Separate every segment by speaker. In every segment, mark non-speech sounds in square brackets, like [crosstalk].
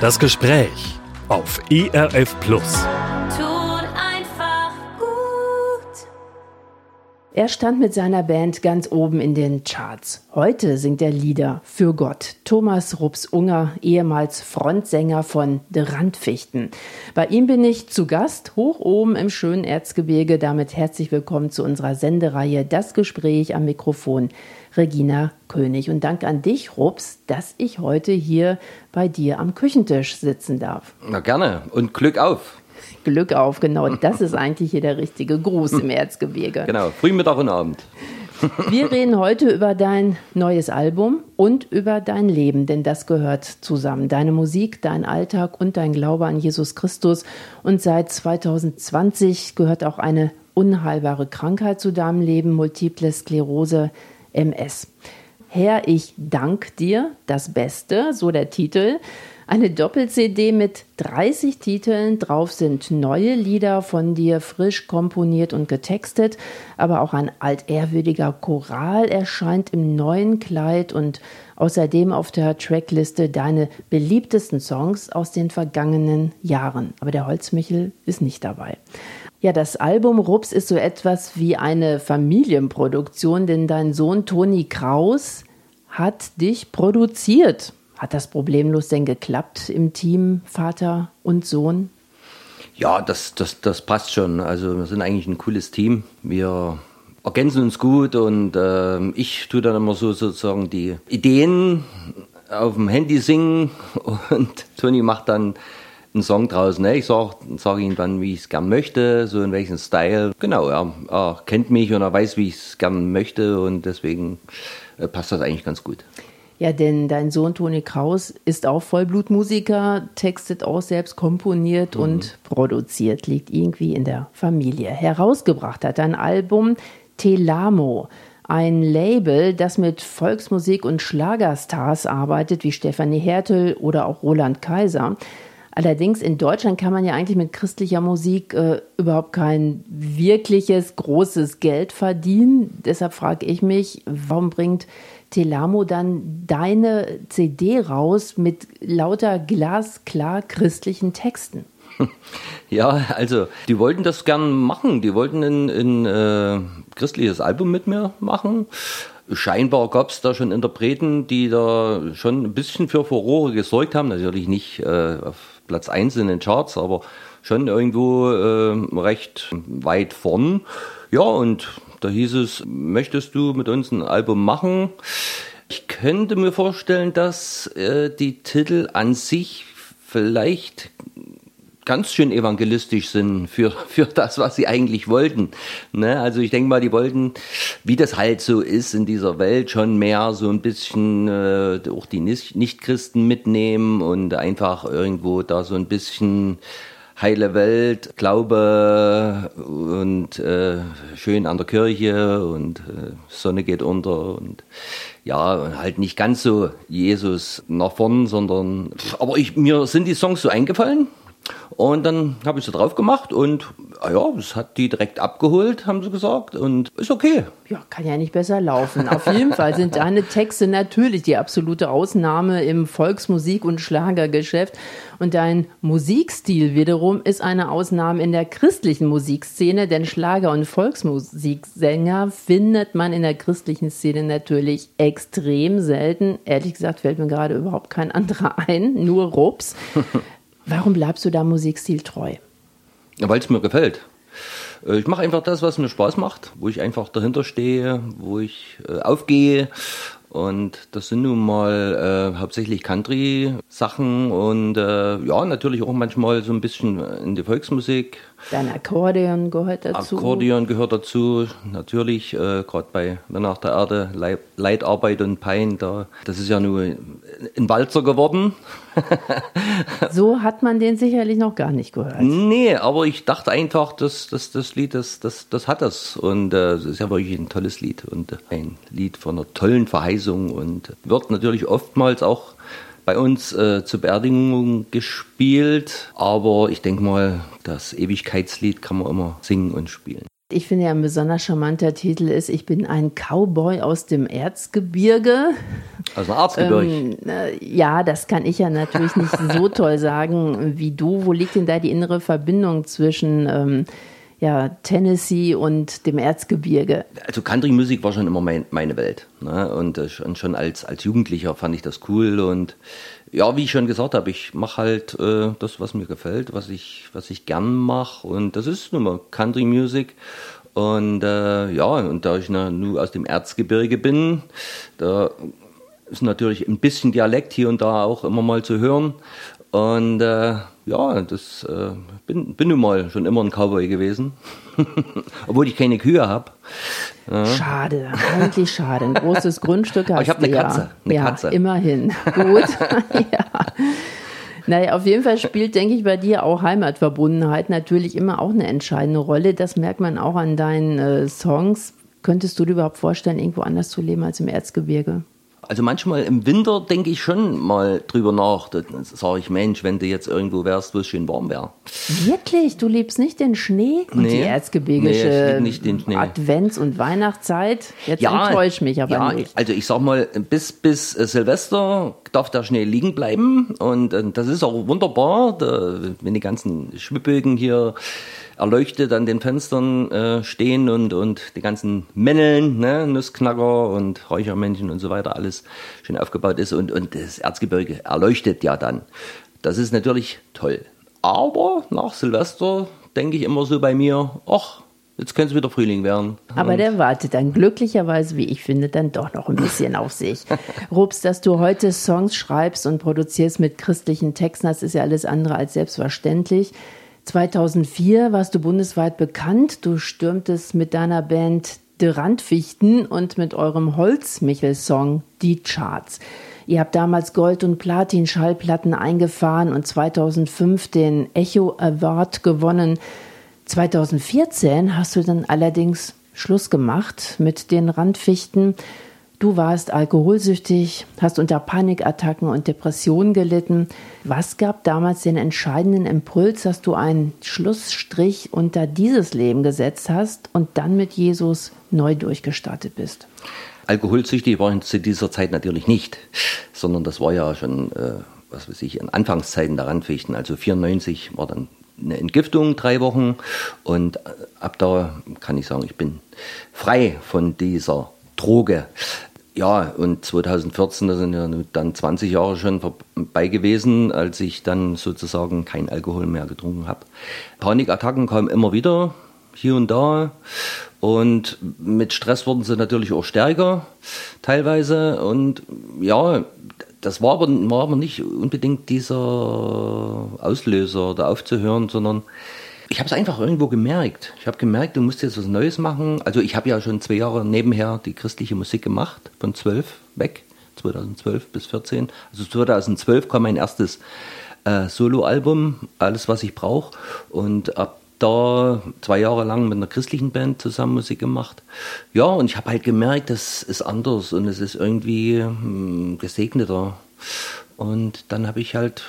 Speaker 1: Das Gespräch auf ERF Plus.
Speaker 2: Tut einfach gut.
Speaker 3: Er stand mit seiner Band ganz oben in den Charts. Heute singt er Lieder für Gott. Thomas Rups-Unger, ehemals Frontsänger von The Randfichten. Bei ihm bin ich zu Gast, hoch oben im schönen Erzgebirge. Damit herzlich willkommen zu unserer Sendereihe Das Gespräch am Mikrofon. Regina König. Und Dank an dich, Rups, dass ich heute hier bei dir am Küchentisch sitzen darf.
Speaker 4: Na gerne und Glück auf.
Speaker 3: Glück auf, genau. [laughs] Das ist eigentlich hier der richtige Gruß im Erzgebirge.
Speaker 4: Genau, Frühmittag und Abend. [laughs]
Speaker 3: Wir reden heute über dein neues Album und über dein Leben, denn das gehört zusammen. Deine Musik, dein Alltag und dein Glaube an Jesus Christus. Und seit 2020 gehört auch eine unheilbare Krankheit zu deinem Leben, Multiple Sklerose, MS. Herr, ich dank dir, das Beste, so der Titel. Eine Doppel-CD mit 30 Titeln. Drauf sind neue Lieder von dir frisch komponiert und getextet. Aber auch ein altehrwürdiger Choral erscheint im neuen Kleid und außerdem auf der Trackliste deine beliebtesten Songs aus den vergangenen Jahren. Aber der Holzmichel ist nicht dabei. Ja, das Album Rups ist so etwas wie eine Familienproduktion, denn dein Sohn Toni Kraus hat dich produziert. Hat das problemlos denn geklappt im Team Vater und Sohn?
Speaker 4: Ja, das, das, das passt schon. Also wir sind eigentlich ein cooles Team. Wir ergänzen uns gut und äh, ich tue dann immer so sozusagen die Ideen auf dem Handy singen [laughs] und Toni macht dann einen Song draus. Ne? Ich sage sag ihm dann, wie ich es gern möchte, so in welchem Style. Genau, er, er kennt mich und er weiß, wie ich es gern möchte und deswegen äh, passt das eigentlich ganz gut.
Speaker 3: Ja, denn dein Sohn Toni Kraus ist auch Vollblutmusiker, textet auch selbst, komponiert mhm. und produziert, liegt irgendwie in der Familie. Herausgebracht hat ein Album Telamo, ein Label, das mit Volksmusik und Schlagerstars arbeitet, wie Stefanie Hertel oder auch Roland Kaiser. Allerdings in Deutschland kann man ja eigentlich mit christlicher Musik äh, überhaupt kein wirkliches großes Geld verdienen. Deshalb frage ich mich, warum bringt Telamo dann deine CD raus mit lauter glasklar christlichen Texten? [laughs]
Speaker 4: Ja, also die wollten das gern machen. Die wollten ein, äh, christliches Album mit mir machen. Scheinbar gab es da schon Interpreten, die da schon ein bisschen für Furore gesorgt haben. Natürlich nicht äh, auf Platz 1 in den Charts, aber schon irgendwo äh, recht weit vorn. Ja, und da hieß es, möchtest du mit uns ein Album machen? Ich könnte mir vorstellen, dass äh, die Titel an sich vielleicht ganz schön evangelistisch sind für, [laughs] für das, was sie eigentlich wollten. Ne? Also ich denke mal, die wollten, wie das halt so ist in dieser Welt, schon mehr so ein bisschen äh, auch die Nicht-Christen mitnehmen und einfach irgendwo da so ein bisschen heile Welt, Glaube und äh, schön an der Kirche und äh, Sonne geht unter und ja, halt nicht ganz so Jesus nach vorn, sondern aber ich, mir sind die Songs so eingefallen und dann habe ich sie drauf gemacht und ah ja, das hat die direkt abgeholt, haben sie gesagt. Und ist okay.
Speaker 3: Ja, kann ja nicht besser laufen. Auf jeden Fall sind deine Texte natürlich die absolute Ausnahme im Volksmusik- und Schlagergeschäft. Und dein Musikstil wiederum ist eine Ausnahme in der christlichen Musikszene, denn Schlager- und Volksmusiksänger findet man in der christlichen Szene natürlich extrem selten. Ehrlich gesagt fällt mir gerade überhaupt kein anderer ein, nur Rups. Warum bleibst du da Musikstil treu?
Speaker 4: Ja, weil es mir gefällt. Äh, ich mache einfach das, was mir Spaß macht, wo ich einfach dahinter stehe, wo ich äh, aufgehe. Und das sind nun mal äh, hauptsächlich Country-Sachen und äh, ja, natürlich auch manchmal so ein bisschen in die Volksmusik.
Speaker 3: Dein Akkordeon gehört dazu.
Speaker 4: Akkordeon gehört dazu, natürlich, äh, gerade bei nach der Erde, Leid, Leidarbeit und Pein, da, das ist ja nur ein Walzer geworden. [laughs]
Speaker 3: so hat man den sicherlich noch gar nicht gehört.
Speaker 4: Nee, aber ich dachte einfach, dass das, das Lied, das, das, das hat das. Und äh, es ist ja wirklich ein tolles Lied und ein Lied von einer tollen Verheißung und wird natürlich oftmals auch bei uns äh, zur Beerdigung gespielt. Aber ich denke mal, das Ewigkeitslied kann man immer singen und spielen.
Speaker 3: Ich finde ja ein besonders charmanter Titel ist, ich bin ein Cowboy aus dem Erzgebirge.
Speaker 4: Aus dem Erzgebirge.
Speaker 3: Ähm, äh, ja, das kann ich ja natürlich nicht [laughs] so toll sagen wie du. Wo liegt denn da die innere Verbindung zwischen ähm, ja, Tennessee und dem Erzgebirge?
Speaker 4: Also Country-Musik war schon immer mein, meine Welt. Ne? Und äh, schon, schon als, als Jugendlicher fand ich das cool. Und ja, wie ich schon gesagt habe, ich mache halt äh, das, was mir gefällt, was ich, was ich gern mache. Und das ist nun mal Country-Music. Und äh, ja, und da ich nur aus dem Erzgebirge bin, da ist natürlich ein bisschen Dialekt hier und da auch immer mal zu hören. Und äh, ja, das äh, bin, bin nun mal schon immer ein Cowboy gewesen. [laughs] Obwohl ich keine Kühe habe.
Speaker 3: Schade, eigentlich schade. Ein großes [laughs] Grundstück hast
Speaker 4: Aber ich habe eine
Speaker 3: ja.
Speaker 4: Katze. Eine
Speaker 3: ja,
Speaker 4: Katze.
Speaker 3: immerhin. Gut. [laughs] ja. Naja, auf jeden Fall spielt, denke ich, bei dir auch Heimatverbundenheit natürlich immer auch eine entscheidende Rolle. Das merkt man auch an deinen äh, Songs. Könntest du dir überhaupt vorstellen, irgendwo anders zu leben als im Erzgebirge?
Speaker 4: Also manchmal im Winter denke ich schon mal drüber nach. Da sage ich, Mensch, wenn du jetzt irgendwo wärst, wo es schön warm wäre.
Speaker 3: Wirklich? Du liebst nicht den Schnee und
Speaker 4: Nee.
Speaker 3: die
Speaker 4: Nee,
Speaker 3: erzgebirgische
Speaker 4: Schnee.
Speaker 3: Advents- und Weihnachtszeit? Jetzt enttäusch mich aber
Speaker 4: ja,
Speaker 3: nicht.
Speaker 4: Also ich sag mal, bis, bis äh, Silvester darf der Schnee liegen bleiben und äh, das ist auch wunderbar, da, wenn die ganzen Schwibbögen hier erleuchtet an den Fenstern äh, stehen und, und die ganzen Männeln, ne, Nussknacker und Räuchermännchen und so weiter, alles schön aufgebaut ist und, und das Erzgebirge erleuchtet ja dann. Das ist natürlich toll. Aber nach Silvester denke ich immer so bei mir, ach, jetzt könnte es wieder Frühling werden.
Speaker 3: Aber der wartet dann glücklicherweise, wie ich finde, dann doch noch ein bisschen auf sich. [laughs] Rupst, dass du heute Songs schreibst und produzierst mit christlichen Texten, das ist ja alles andere als selbstverständlich. 2004 warst du bundesweit bekannt. Du stürmtest mit deiner Band De Randfichten und mit eurem Holzmichel-Song die Charts. Ihr habt damals Gold- und Platin-Schallplatten eingefahren und 2005 den Echo Award gewonnen. 2014 hast du dann allerdings Schluss gemacht mit den Randfichten. Du warst alkoholsüchtig, hast unter Panikattacken und Depressionen gelitten. Was gab damals den entscheidenden Impuls, dass du einen Schlussstrich unter dieses Leben gesetzt hast und dann mit Jesus neu durchgestartet bist?
Speaker 4: Alkoholsüchtig war ich zu dieser Zeit natürlich nicht, sondern das war ja schon, äh, was weiß ich, in Anfangszeiten der Randfichten. Also 94 war dann eine Entgiftung, drei Wochen. Und äh, ab da kann ich sagen, ich bin frei von dieser Droge. Ja, und 2014, da sind ja dann 20 Jahre schon vorbei gewesen, als ich dann sozusagen kein Alkohol mehr getrunken habe. Panikattacken kamen immer wieder, hier und da. Und mit Stress wurden sie natürlich auch stärker, teilweise. Und ja, das war aber, war aber nicht unbedingt dieser Auslöser, da aufzuhören, sondern ich habe es einfach irgendwo gemerkt. Ich habe gemerkt, du musst jetzt was Neues machen. Also ich habe ja schon zwei Jahre nebenher die christliche Musik gemacht, von 12 weg, 2012 bis 14. Also 2012 kam mein erstes äh, Soloalbum, alles was ich brauche. Und ab da zwei Jahre lang mit einer christlichen Band zusammen Musik gemacht. Ja, und ich habe halt gemerkt, das ist anders und es ist irgendwie hm, gesegneter. Und dann habe ich halt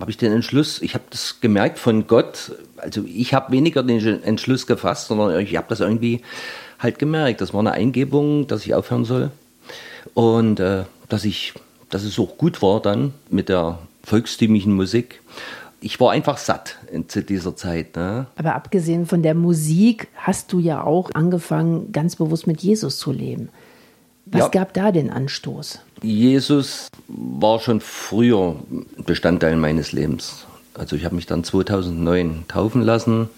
Speaker 4: habe ich den Entschluss, ich habe das gemerkt von Gott, also ich habe weniger den Entschluss gefasst, sondern ich habe das irgendwie halt gemerkt. Das war eine Eingebung, dass ich aufhören soll und äh, dass ich, dass es auch gut war dann mit der volkstümlichen Musik. Ich war einfach satt in, zu dieser Zeit. Ne?
Speaker 3: Aber abgesehen von der Musik hast du ja auch angefangen, ganz bewusst mit Jesus zu leben. Was
Speaker 4: Ja.
Speaker 3: gab da den Anstoß?
Speaker 4: Jesus war schon früher Bestandteil meines Lebens. Also ich habe mich dann 2009 taufen lassen,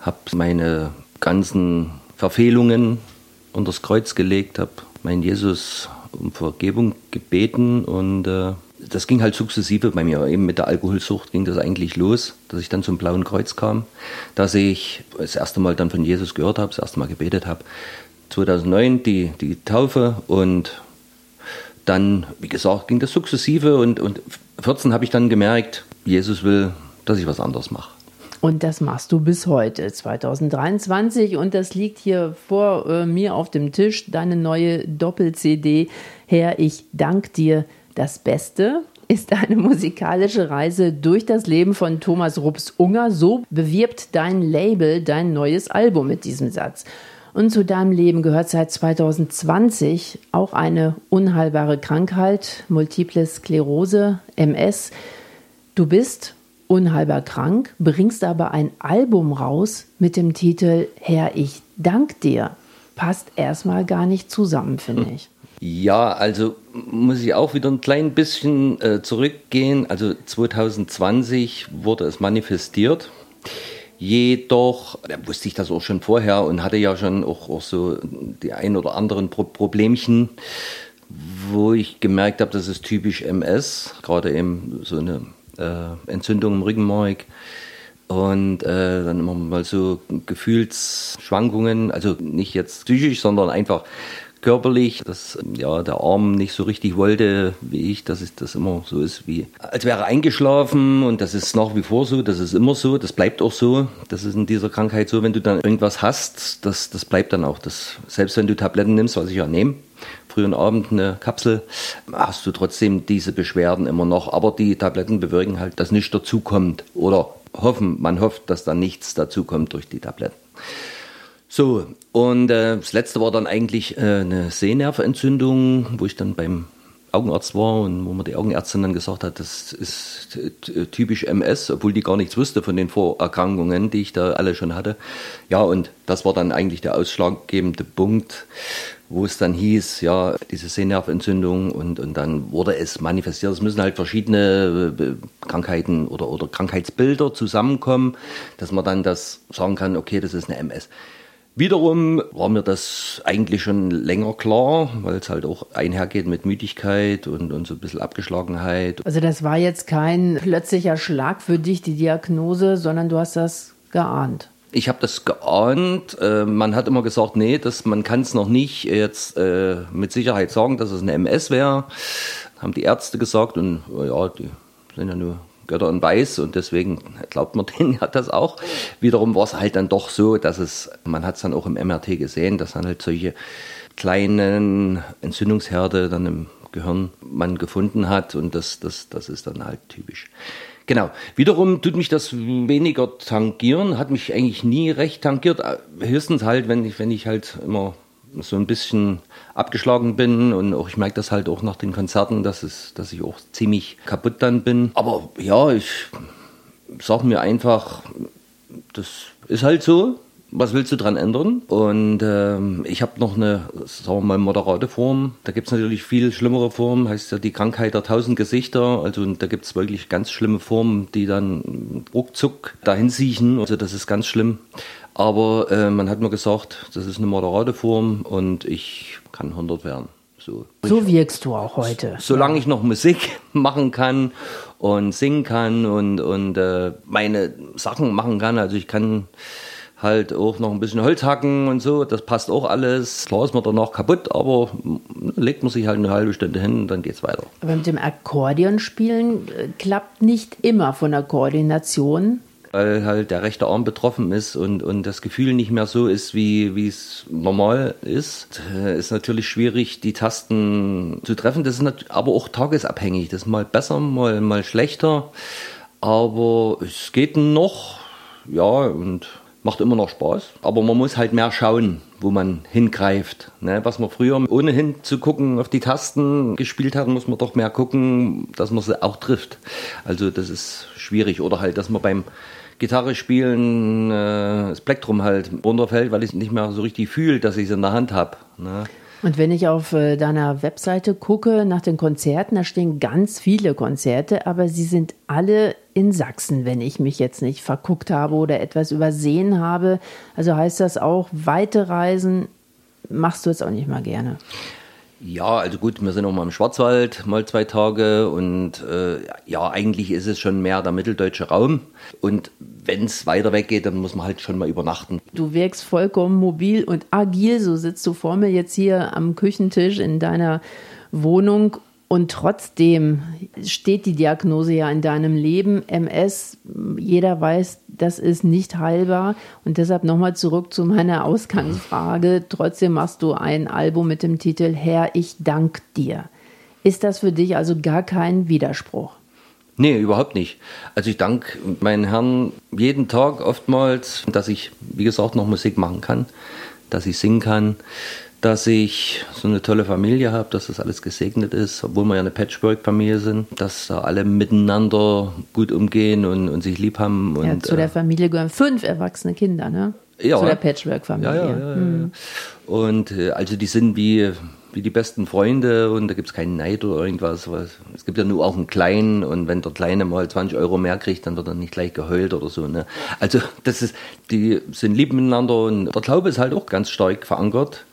Speaker 4: habe meine ganzen Verfehlungen unters Kreuz gelegt, habe meinen Jesus um Vergebung gebeten und äh, das ging halt sukzessive bei mir. Eben mit der Alkoholsucht ging das eigentlich los, dass ich dann zum Blauen Kreuz kam, dass ich das erste Mal dann von Jesus gehört habe, das erste Mal gebetet habe. 2009 die, die Taufe und dann, wie gesagt, ging das sukzessive und, und 14 habe ich dann gemerkt, Jesus will, dass ich was anderes mache.
Speaker 3: Und das machst du bis heute, 2023. Und das liegt hier vor äh, mir auf dem Tisch, deine neue Doppel-CD. Herr, ich dank dir das Beste. ist eine musikalische Reise durch das Leben von Thomas Rups-Unger. So bewirbt dein Label dein neues Album mit diesem Satz. Und zu deinem Leben gehört seit 2020 auch eine unheilbare Krankheit, Multiple Sklerose, MS. Du bist unheilbar krank, bringst aber ein Album raus mit dem Titel Herr, ich dank dir. Passt erstmal gar nicht zusammen, finde ich.
Speaker 4: Ja, also muss ich auch wieder ein klein bisschen äh, zurückgehen. Also 2020 wurde es manifestiert. Jedoch da wusste ich das auch schon vorher und hatte ja schon auch, auch so die ein oder anderen Pro Problemchen, wo ich gemerkt habe, das ist typisch MS, gerade eben so eine äh, Entzündung im Rückenmark und äh, dann immer mal so Gefühlsschwankungen, also nicht jetzt psychisch, sondern einfach körperlich, dass ja, der Arm nicht so richtig wollte, wie ich, dass es das immer so ist, wie als wäre er eingeschlafen und das ist nach wie vor so, das ist immer so, das bleibt auch so. Das ist in dieser Krankheit so, wenn du dann irgendwas hast, das, das bleibt dann auch. Das, selbst wenn du Tabletten nimmst, was ich ja nehme, früh und Abend eine Kapsel, hast du trotzdem diese Beschwerden immer noch. Aber die Tabletten bewirken halt, dass nichts dazukommt oder hoffen, man hofft, dass da nichts dazukommt durch die Tabletten. So, und äh, das letzte war dann eigentlich äh, eine Sehnervenentzündung, wo ich dann beim Augenarzt war und wo mir die Augenärztin dann gesagt hat, das ist typisch MS, obwohl die gar nichts wusste von den Vorerkrankungen, die ich da alle schon hatte. Ja, und das war dann eigentlich der ausschlaggebende Punkt, wo es dann hieß, ja, diese Sehnervenentzündung und, und dann wurde es manifestiert. Es müssen halt verschiedene äh, Krankheiten oder, oder Krankheitsbilder zusammenkommen, dass man dann das sagen kann, okay, das ist eine MS. Wiederum war mir das eigentlich schon länger klar, weil es halt auch einhergeht mit Müdigkeit und, und so ein bisschen Abgeschlagenheit.
Speaker 3: Also das war jetzt kein plötzlicher Schlag für dich, die Diagnose, sondern du hast das geahnt.
Speaker 4: Ich habe das geahnt. Äh, man hat immer gesagt, nee, das, man kann es noch nicht jetzt äh, mit Sicherheit sagen, dass es eine MS wäre. Haben die Ärzte gesagt und ja, die sind ja nur Götter in Weiß und deswegen glaubt man [laughs] denen ja das auch. Wiederum war es halt dann doch so, dass es, man hat es dann auch im MRT gesehen, dass dann halt solche kleinen Entzündungsherde dann im Gehirn man gefunden hat und das, das, das ist dann halt typisch. Genau. Wiederum tut mich das weniger tangieren, hat mich eigentlich nie recht tangiert. Höchstens halt, wenn ich, wenn ich halt immer so ein bisschen abgeschlagen bin und auch ich merke das halt auch nach den Konzerten, dass, es, dass ich auch ziemlich kaputt dann bin. Aber ja, ich sage mir einfach, das ist halt so. Was willst du dran ändern? Und ähm, ich habe noch eine, sagen wir mal, moderate Form. Da gibt es natürlich viel schlimmere Formen, heißt ja die Krankheit der tausend Gesichter. Also da gibt es wirklich ganz schlimme Formen, die dann ruckzuck dahin siechen. Also das ist ganz schlimm. Aber äh, man hat mir gesagt, das ist eine moderate Form und ich kann 100 werden.
Speaker 3: So, so wirkst du auch heute.
Speaker 4: Solange ich noch Musik [laughs] machen kann und singen kann und, und äh, meine Sachen machen kann. Also ich kann halt auch noch ein bisschen Holz hacken und so, das passt auch alles. Klar ist man danach kaputt, aber legt man sich halt eine halbe Stunde hin und dann geht's weiter.
Speaker 3: Aber mit dem Akkordeon spielen äh, klappt nicht immer von der Koordination
Speaker 4: weil halt der rechte Arm betroffen ist und, und das Gefühl nicht mehr so ist, wie, wie es normal ist, äh, ist natürlich schwierig, die Tasten zu treffen. Das ist aber auch tagesabhängig. Das ist mal besser, mal, mal schlechter. Aber es geht noch, ja, und macht immer noch Spaß. Aber man muss halt mehr schauen, wo man hingreift. Ne? Was man früher ohne hinzugucken auf die Tasten gespielt hat, muss man doch mehr gucken, dass man sie auch trifft. Also das ist schwierig. Oder halt, dass man beim Gitarre spielen äh, das Plektrum halt runterfällt, weil ich nicht mehr so richtig fühle, dass ich es in der Hand habe. Ne?
Speaker 3: Und wenn ich auf äh, deiner Webseite gucke nach den Konzerten, da stehen ganz viele Konzerte, aber sie sind alle in Sachsen, wenn ich mich jetzt nicht verguckt habe oder etwas übersehen habe. Also heißt das auch, weite Reisen machst du jetzt auch nicht mal gerne.
Speaker 4: Ja, also gut, wir sind auch mal im Schwarzwald, mal zwei Tage und äh, ja, eigentlich ist es schon mehr der mitteldeutsche Raum. Und wenn es weiter weg geht, dann muss man halt schon mal übernachten.
Speaker 3: Du wirkst vollkommen mobil und agil, so sitzt du vor mir jetzt hier am Küchentisch in deiner Wohnung und trotzdem steht die Diagnose ja in deinem Leben, MS. Jeder weiß, das ist nicht heilbar. Und deshalb nochmal zurück zu meiner Ausgangsfrage. Trotzdem machst du ein Album mit dem Titel Herr, ich dank dir. Ist das für dich also gar kein Widerspruch?
Speaker 4: Nee, überhaupt nicht. Also ich danke meinen Herrn jeden Tag oftmals, dass ich, wie gesagt, noch Musik machen kann, dass ich singen kann, dass ich so eine tolle Familie habe, dass das alles gesegnet ist, obwohl wir ja eine Patchwork-Familie sind, dass da alle miteinander gut umgehen und, und sich lieb haben. Und,
Speaker 3: ja, zu der Familie gehören fünf erwachsene Kinder, ne?
Speaker 4: Ja.
Speaker 3: Zu der Patchwork-Familie.
Speaker 4: Ja, ja, ja. Und äh, also die sind wie, wie die besten Freunde und da gibt es keinen Neid oder irgendwas. Was. Es gibt ja nur auch einen Kleinen und wenn der Kleine mal 20 Euro mehr kriegt, dann wird er nicht gleich geheult oder so. Ne? Also das ist, die sind lieb miteinander und der Glaube ist halt auch ganz stark verankert.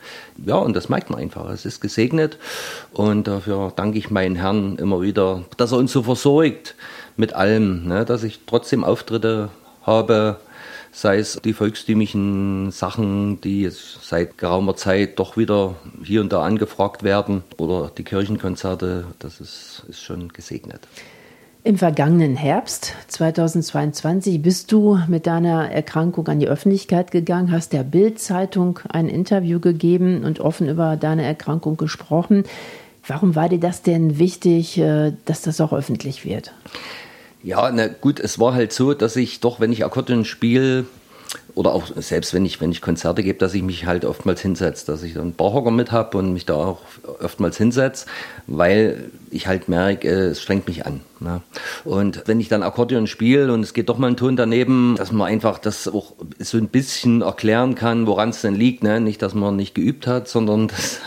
Speaker 4: Ja, und das merkt man einfach. Es ist gesegnet und dafür danke ich meinen Herrn immer wieder, dass er uns so versorgt mit allem, ne? dass ich trotzdem Auftritte habe, sei es die volkstümlichen Sachen, die jetzt seit geraumer Zeit doch wieder hier und da angefragt werden oder die Kirchenkonzerte, das ist, ist schon gesegnet.
Speaker 3: Im vergangenen Herbst 2022 bist du mit deiner Erkrankung an die Öffentlichkeit gegangen, hast der Bild-Zeitung ein Interview gegeben und offen über deine Erkrankung gesprochen. Warum war dir das denn wichtig, äh, dass das auch öffentlich wird?
Speaker 4: Ja, na gut, es war halt so, dass ich doch, wenn ich Akkordeon spiele, oder auch selbst wenn ich, wenn ich Konzerte gebe, dass ich mich halt oftmals hinsetze, dass ich dann einen Barhocker mit habe und mich da auch oftmals hinsetze, weil ich halt merke, es strengt mich an. Ne? Und wenn ich dann Akkordeon spiele und es geht doch mal ein Ton daneben, dass man einfach das auch so ein bisschen erklären kann, woran es denn liegt. Ne? Nicht, dass man nicht geübt hat, sondern [laughs] dass,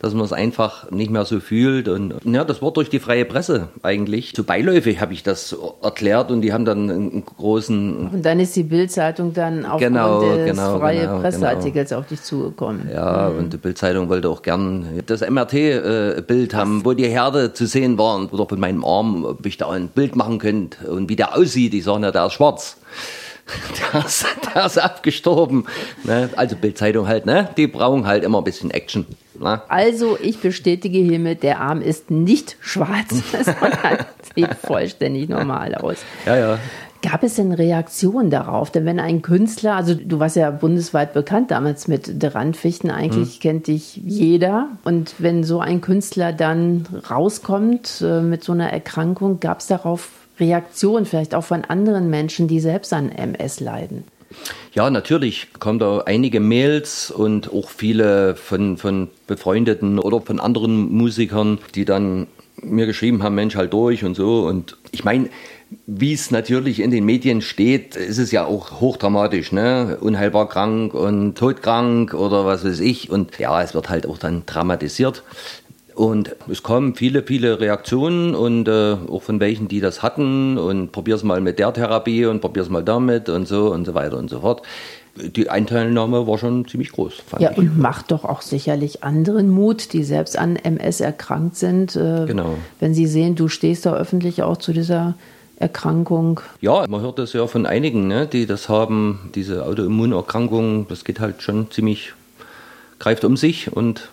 Speaker 4: dass man es einfach nicht mehr so fühlt. Und ja, das war durch die freie Presse eigentlich. So beiläufig habe ich das erklärt und die haben dann einen großen...
Speaker 3: Und dann ist die Bildzeitung dann aufgrund
Speaker 4: Genau,
Speaker 3: des
Speaker 4: genau,
Speaker 3: freie
Speaker 4: genau,
Speaker 3: Presseartikels auf dich zugekommen.
Speaker 4: Ja, und die Bildzeitung wollte auch gern das MRT-Bild haben, wo die Herde zu sehen waren. Oder von meinem Arm, ob ich da ein Bild machen könnte und wie der aussieht. Die sagen ja, der ist schwarz. [laughs] Der ist, der ist abgestorben. Ne? Also Bildzeitung halt, ne? Die brauchen halt immer ein bisschen Action. Ne?
Speaker 3: Also, ich bestätige hiermit, der Arm ist nicht schwarz, [laughs] sondern sieht vollständig normal aus.
Speaker 4: Ja, ja.
Speaker 3: Gab es denn Reaktionen darauf? Denn wenn ein Künstler, also du warst ja bundesweit bekannt damals mit der Randfichten, eigentlich kennt dich jeder. Und wenn so ein Künstler dann rauskommt äh, mit so einer Erkrankung, gab es darauf Reaktionen, vielleicht auch von anderen Menschen, die selbst an MS leiden?
Speaker 4: Ja, natürlich kommen da einige Mails und auch viele von, von befreundeten oder von anderen Musikern, die dann mir geschrieben haben, Mensch, halt durch und so. Und ich meine, wie es natürlich in den Medien steht, ist es ja auch hochdramatisch, ne? Unheilbar krank und todkrank oder was weiß ich. Und ja, es wird halt auch dann dramatisiert. Und es kommen viele, viele Reaktionen und äh, auch von welchen, die das hatten und probier's mal mit der Therapie und probier's mal damit und so und so weiter und so fort. Die Einteilnahme war schon ziemlich groß.
Speaker 3: Ja,
Speaker 4: ich.
Speaker 3: und macht doch auch sicherlich anderen Mut, die selbst an MS erkrankt sind. äh,
Speaker 4: Genau.
Speaker 3: Wenn sie sehen, du stehst da öffentlich auch zu dieser Erkrankung.
Speaker 4: Ja, man hört das ja von einigen, ne, die das haben, diese Autoimmunerkrankung, das geht halt schon ziemlich, greift um sich und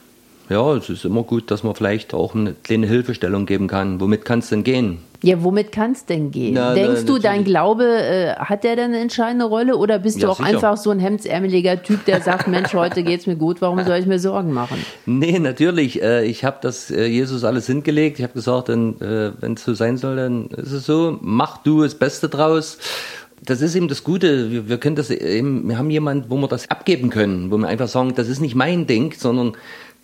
Speaker 4: ja, es ist immer gut, dass man vielleicht auch eine kleine Hilfestellung geben kann. Womit kann es denn gehen?
Speaker 3: Ja, womit kann es denn gehen?
Speaker 4: Na, na,
Speaker 3: Denkst du, dein. Glaube, äh, hat der denn eine entscheidende Rolle oder bist du
Speaker 4: Ja,
Speaker 3: auch
Speaker 4: sicher.
Speaker 3: einfach so ein hemdsärmeliger Typ, der sagt, [laughs] Mensch, heute geht's mir gut, warum soll ich mir Sorgen machen?
Speaker 4: Nee, natürlich. Äh, ich habe das äh, Jesus alles hingelegt. Ich habe gesagt, dann, äh, wenn es so sein soll, dann ist es so. Mach du das Beste draus. Das ist eben das Gute. Wir, wir können das eben, wir haben jemanden, wo wir das abgeben können, wo wir einfach sagen, das ist nicht mein Ding, sondern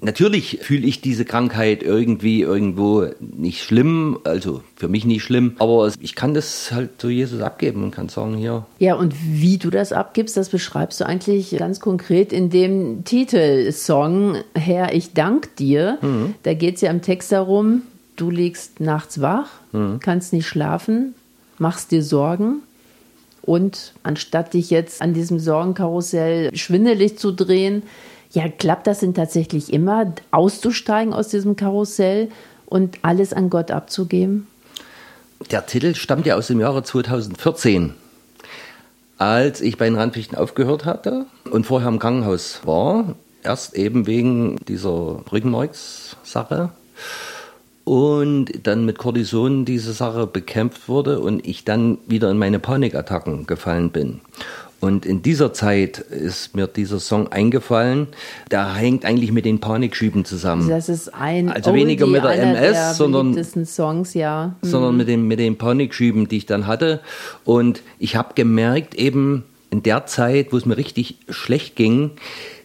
Speaker 4: Natürlich fühle ich diese Krankheit irgendwie irgendwo nicht schlimm, also für mich nicht schlimm, aber ich kann das halt zu Jesus abgeben und kann sagen, hier,
Speaker 3: Ja, und wie du das abgibst, das beschreibst du eigentlich ganz konkret in dem Titelsong Herr, ich dank dir. Da geht's ja im Text darum, du liegst nachts wach, kannst nicht schlafen, machst dir Sorgen. Und anstatt dich jetzt an diesem Sorgenkarussell schwindelig zu drehen, ja, klappt das denn tatsächlich immer, auszusteigen aus diesem Karussell und alles an Gott abzugeben?
Speaker 4: Der Titel stammt ja aus dem Jahre 2014, als ich bei den Randfichten aufgehört hatte und vorher im Krankenhaus war. Erst eben wegen dieser Rückenmarkssache und dann mit Cortison diese Sache bekämpft wurde und ich dann wieder in meine Panikattacken gefallen bin. Und in dieser Zeit ist mir dieser Song eingefallen. Der hängt eigentlich mit den Panikschüben zusammen.
Speaker 3: Das ist ein
Speaker 4: Also weniger mit der MS,
Speaker 3: der
Speaker 4: sondern-
Speaker 3: Songs, ja. Hm.
Speaker 4: sondern mit, dem, mit den Panikschüben, die ich dann hatte. Und ich habe gemerkt, eben in der Zeit, wo es mir richtig schlecht ging,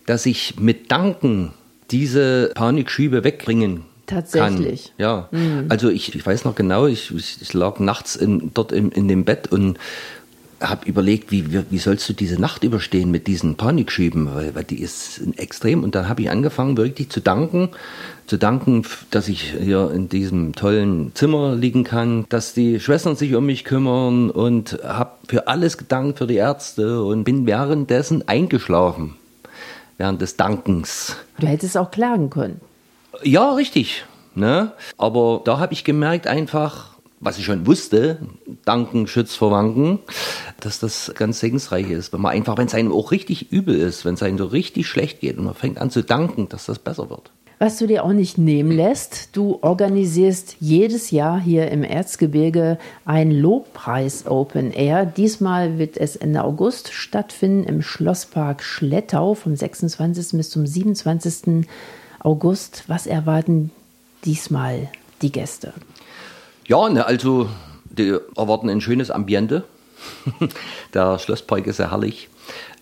Speaker 4: dass ich mit Danken diese Panikschübe wegbringen
Speaker 3: Tatsächlich.
Speaker 4: kann. Ja, also ich, ich weiß noch genau, ich, ich lag nachts in, dort im, in dem Bett und habe überlegt, wie, wie, wie sollst du diese Nacht überstehen mit diesen Panikschüben, weil, weil die ist extrem. Und dann habe ich angefangen, wirklich zu danken, zu danken, dass ich hier in diesem tollen Zimmer liegen kann, dass die Schwestern sich um mich kümmern und habe für alles gedankt, für die Ärzte und bin währenddessen eingeschlafen, während des Dankens.
Speaker 3: Du hättest auch klagen können.
Speaker 4: Ja, richtig. Ne? Aber da habe ich gemerkt einfach, was ich schon wusste, danken schützt vor Wanken, dass das ganz segensreich ist. Wenn man einfach, wenn es einem auch richtig übel ist, wenn es einem so richtig schlecht geht und man fängt an zu danken, dass das besser wird.
Speaker 3: Was du dir auch nicht nehmen lässt, du organisierst jedes Jahr hier im Erzgebirge ein Lobpreis Open Air. Diesmal wird es Ende August stattfinden im Schlosspark Schlettau vom 26. bis zum 27. August. Was erwarten diesmal die Gäste?
Speaker 4: Ja, ne, also die erwarten ein schönes Ambiente. [laughs] Der Schlosspark ist sehr herrlich.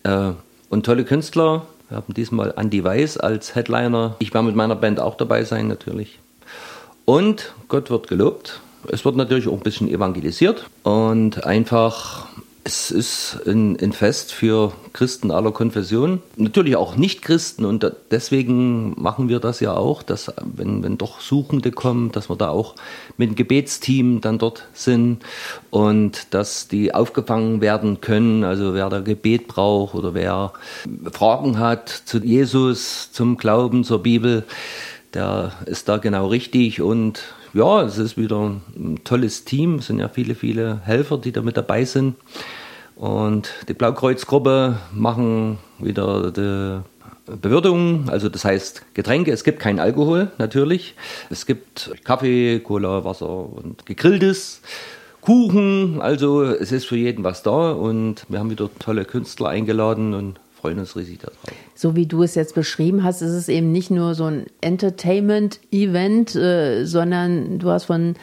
Speaker 4: Äh, und tolle Künstler. Wir haben diesmal Andy Weiß als Headliner. Ich werde mit meiner Band auch dabei sein, natürlich. Und Gott wird gelobt. Es wird natürlich auch ein bisschen evangelisiert. Und einfach, es ist ein, ein Fest für Christen aller Konfessionen. Natürlich auch Nicht-Christen. Und da- deswegen machen wir das ja auch, dass wenn, wenn doch Suchende kommen, dass wir da auch mit dem Gebetsteam dann dort sind und dass die aufgefangen werden können. Also wer da Gebet braucht oder wer Fragen hat zu Jesus, zum Glauben, zur Bibel, der ist da genau richtig und ja, es ist wieder ein tolles Team. Es sind ja viele, viele Helfer, die da mit dabei sind. Und die Blaukreuzgruppe machen wieder die Bewirtung, also das heißt Getränke. Es gibt keinen Alkohol natürlich. Es gibt Kaffee, Cola, Wasser und gegrilltes. Kuchen, also es ist für jeden was da und wir haben wieder tolle Künstler eingeladen und freuen uns riesig darauf.
Speaker 3: So wie du es jetzt beschrieben hast, ist es eben nicht nur so ein Entertainment-Event, äh, sondern du hast von,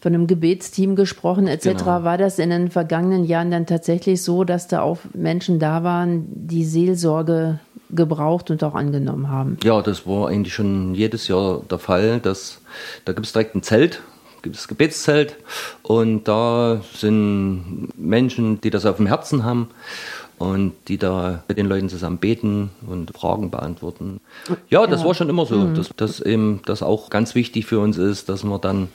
Speaker 3: von einem Gebetsteam gesprochen etc.
Speaker 4: Genau.
Speaker 3: War das in den vergangenen Jahren dann tatsächlich so, dass da auch Menschen da waren, die Seelsorge gebraucht und auch angenommen haben?
Speaker 4: Ja, das war eigentlich schon jedes Jahr der Fall. Dass, da gibt es direkt ein Zelt, gibt es Gebetszelt und da sind Menschen, die das auf dem Herzen haben und die da mit den Leuten zusammen beten und Fragen beantworten. Ja, das war schon immer so, dass, dass eben das auch ganz wichtig für uns ist, dass man dann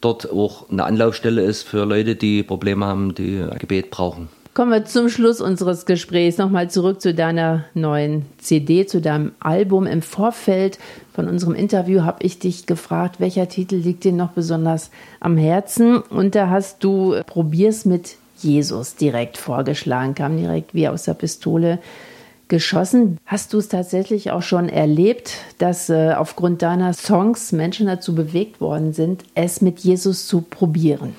Speaker 4: dort auch eine Anlaufstelle ist für Leute, die Probleme haben, die Gebet brauchen.
Speaker 3: Kommen wir zum Schluss unseres Gesprächs nochmal zurück zu deiner neuen CD, zu deinem Album. Im Vorfeld von unserem Interview habe ich dich gefragt, welcher Titel liegt dir noch besonders am Herzen? Und da hast du Probier's mit Jesus direkt vorgeschlagen, kam direkt wie aus der Pistole geschossen. Hast du es tatsächlich auch schon erlebt, dass äh, aufgrund deiner Songs Menschen dazu bewegt worden sind, es mit Jesus zu probieren?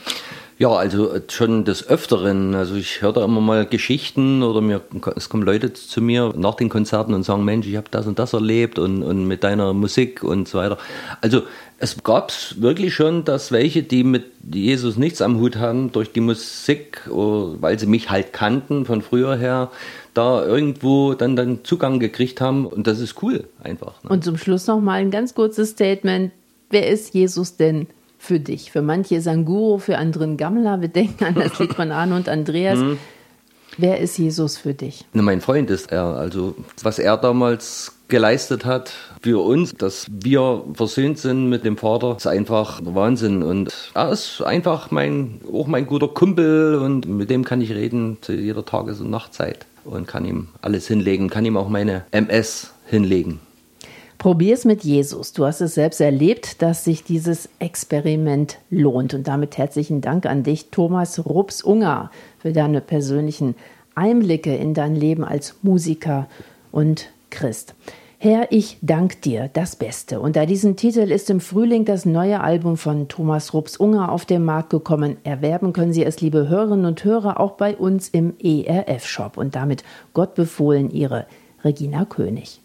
Speaker 4: Ja, also äh, schon des Öfteren. Also ich höre da immer mal Geschichten oder mir, es kommen Leute zu mir nach den Konzerten und sagen, Mensch, ich habe das und das erlebt und, und mit deiner Musik und so weiter. Also es gab wirklich schon, dass welche, die mit Jesus nichts am Hut haben, durch die Musik, weil sie mich halt kannten von früher her, da irgendwo dann, dann Zugang gekriegt haben und das ist cool einfach. Ne?
Speaker 3: Und zum Schluss noch mal ein ganz kurzes Statement. Wer ist Jesus denn für dich? Für manche ist ein Guru, für andere ein Gammler. Wir denken an das Lied von Arne und Andreas. Wer ist Jesus für dich?
Speaker 4: Ne, mein Freund ist er. Also, was er damals geleistet hat für uns, dass wir versöhnt sind mit dem Vater, ist einfach Wahnsinn. Und er ist einfach mein, auch mein guter Kumpel und mit dem kann ich reden zu jeder Tages- und Nachtzeit und kann ihm alles hinlegen, kann ihm auch meine MS hinlegen.
Speaker 3: Probier's mit Jesus. Du hast es selbst erlebt, dass sich dieses Experiment lohnt. Und damit herzlichen Dank an dich, Thomas Rups-Unger, für deine persönlichen Einblicke in dein Leben als Musiker und Christ. Herr, ich dank dir, das Beste. Unter diesem Titel ist im Frühling das neue Album von Thomas Rups Unger auf den Markt gekommen. Erwerben können Sie es, liebe Hörerinnen und Hörer, auch bei uns im ERF-Shop. Und damit Gott befohlen, Ihre Regina König.